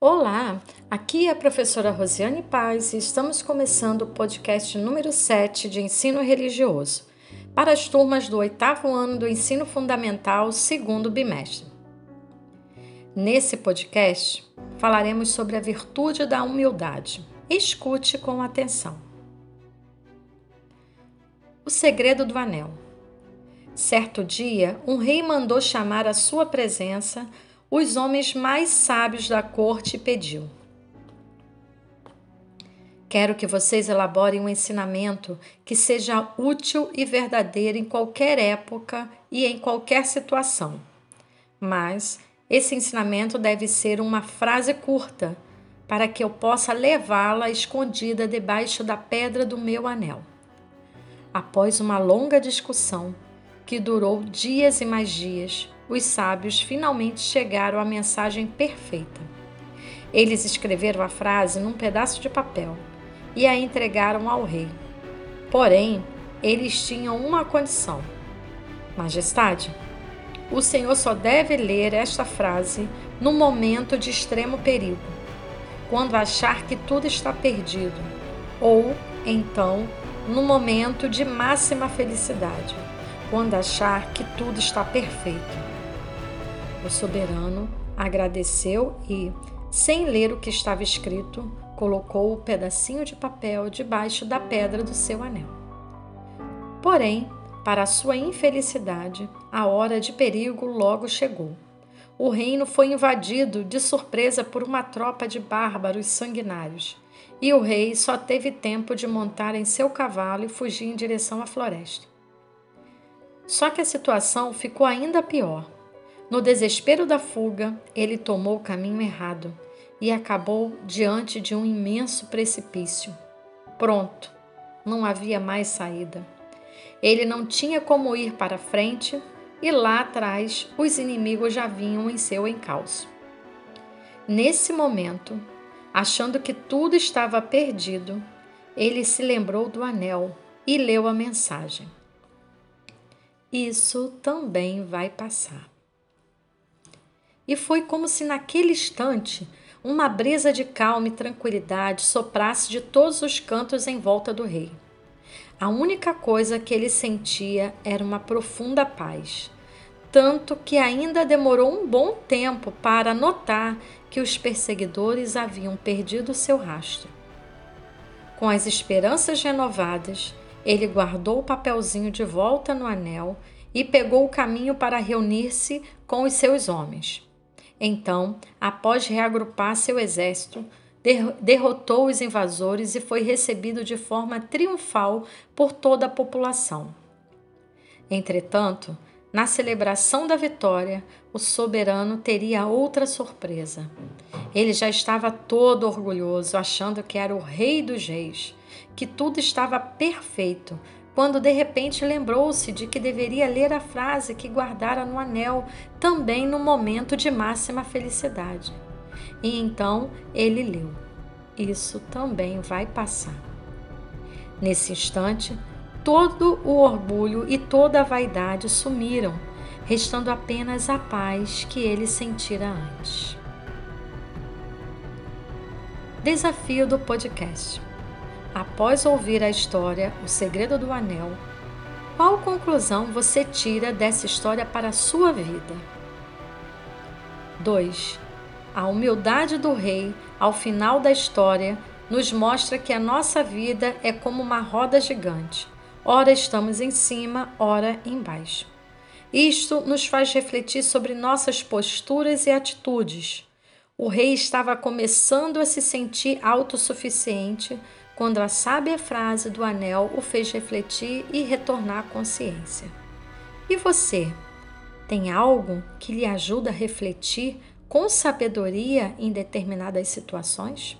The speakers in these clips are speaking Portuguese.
Olá, aqui é a professora Rosiane Paz e estamos começando o podcast número 7 de ensino religioso para as turmas do oitavo ano do ensino fundamental, segundo bimestre. Nesse podcast, falaremos sobre a virtude da humildade. Escute com atenção. O segredo do anel. Certo dia, um rei mandou chamar à sua presença os homens mais sábios da corte e pediu: Quero que vocês elaborem um ensinamento que seja útil e verdadeiro em qualquer época e em qualquer situação. Mas esse ensinamento deve ser uma frase curta, para que eu possa levá-la escondida debaixo da pedra do meu anel. Após uma longa discussão, que durou dias e mais dias, os sábios finalmente chegaram à mensagem perfeita. Eles escreveram a frase num pedaço de papel e a entregaram ao rei. Porém, eles tinham uma condição: Majestade, o Senhor só deve ler esta frase no momento de extremo perigo, quando achar que tudo está perdido, ou então no momento de máxima felicidade, quando achar que tudo está perfeito. O soberano agradeceu e, sem ler o que estava escrito, colocou o pedacinho de papel debaixo da pedra do seu anel. Porém, para sua infelicidade, a hora de perigo logo chegou. O reino foi invadido de surpresa por uma tropa de bárbaros sanguinários, e o rei só teve tempo de montar em seu cavalo e fugir em direção à floresta. Só que a situação ficou ainda pior no desespero da fuga, ele tomou o caminho errado e acabou diante de um imenso precipício. Pronto, não havia mais saída. Ele não tinha como ir para frente e lá atrás os inimigos já vinham em seu encalço. Nesse momento, achando que tudo estava perdido, ele se lembrou do anel e leu a mensagem. Isso também vai passar e foi como se naquele instante uma brisa de calma e tranquilidade soprasse de todos os cantos em volta do rei. A única coisa que ele sentia era uma profunda paz, tanto que ainda demorou um bom tempo para notar que os perseguidores haviam perdido seu rastro. Com as esperanças renovadas, ele guardou o papelzinho de volta no anel e pegou o caminho para reunir-se com os seus homens. Então, após reagrupar seu exército, derrotou os invasores e foi recebido de forma triunfal por toda a população. Entretanto, na celebração da vitória, o soberano teria outra surpresa. Ele já estava todo orgulhoso, achando que era o rei dos reis, que tudo estava perfeito, quando de repente lembrou-se de que deveria ler a frase que guardara no anel, também no momento de máxima felicidade. E então ele leu: Isso também vai passar. Nesse instante, todo o orgulho e toda a vaidade sumiram, restando apenas a paz que ele sentira antes. Desafio do podcast. Após ouvir a história O Segredo do Anel, qual conclusão você tira dessa história para a sua vida? 2. A humildade do rei, ao final da história, nos mostra que a nossa vida é como uma roda gigante. Ora estamos em cima, ora embaixo. Isto nos faz refletir sobre nossas posturas e atitudes. O rei estava começando a se sentir autossuficiente quando a sábia frase do anel o fez refletir e retornar à consciência. E você? Tem algo que lhe ajuda a refletir com sabedoria em determinadas situações?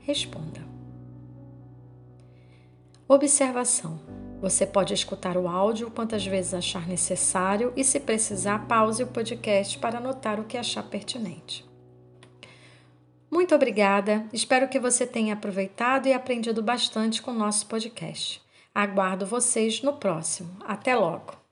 Responda. Observação. Você pode escutar o áudio quantas vezes achar necessário e, se precisar, pause o podcast para anotar o que achar pertinente. Muito obrigada, espero que você tenha aproveitado e aprendido bastante com o nosso podcast. Aguardo vocês no próximo. Até logo!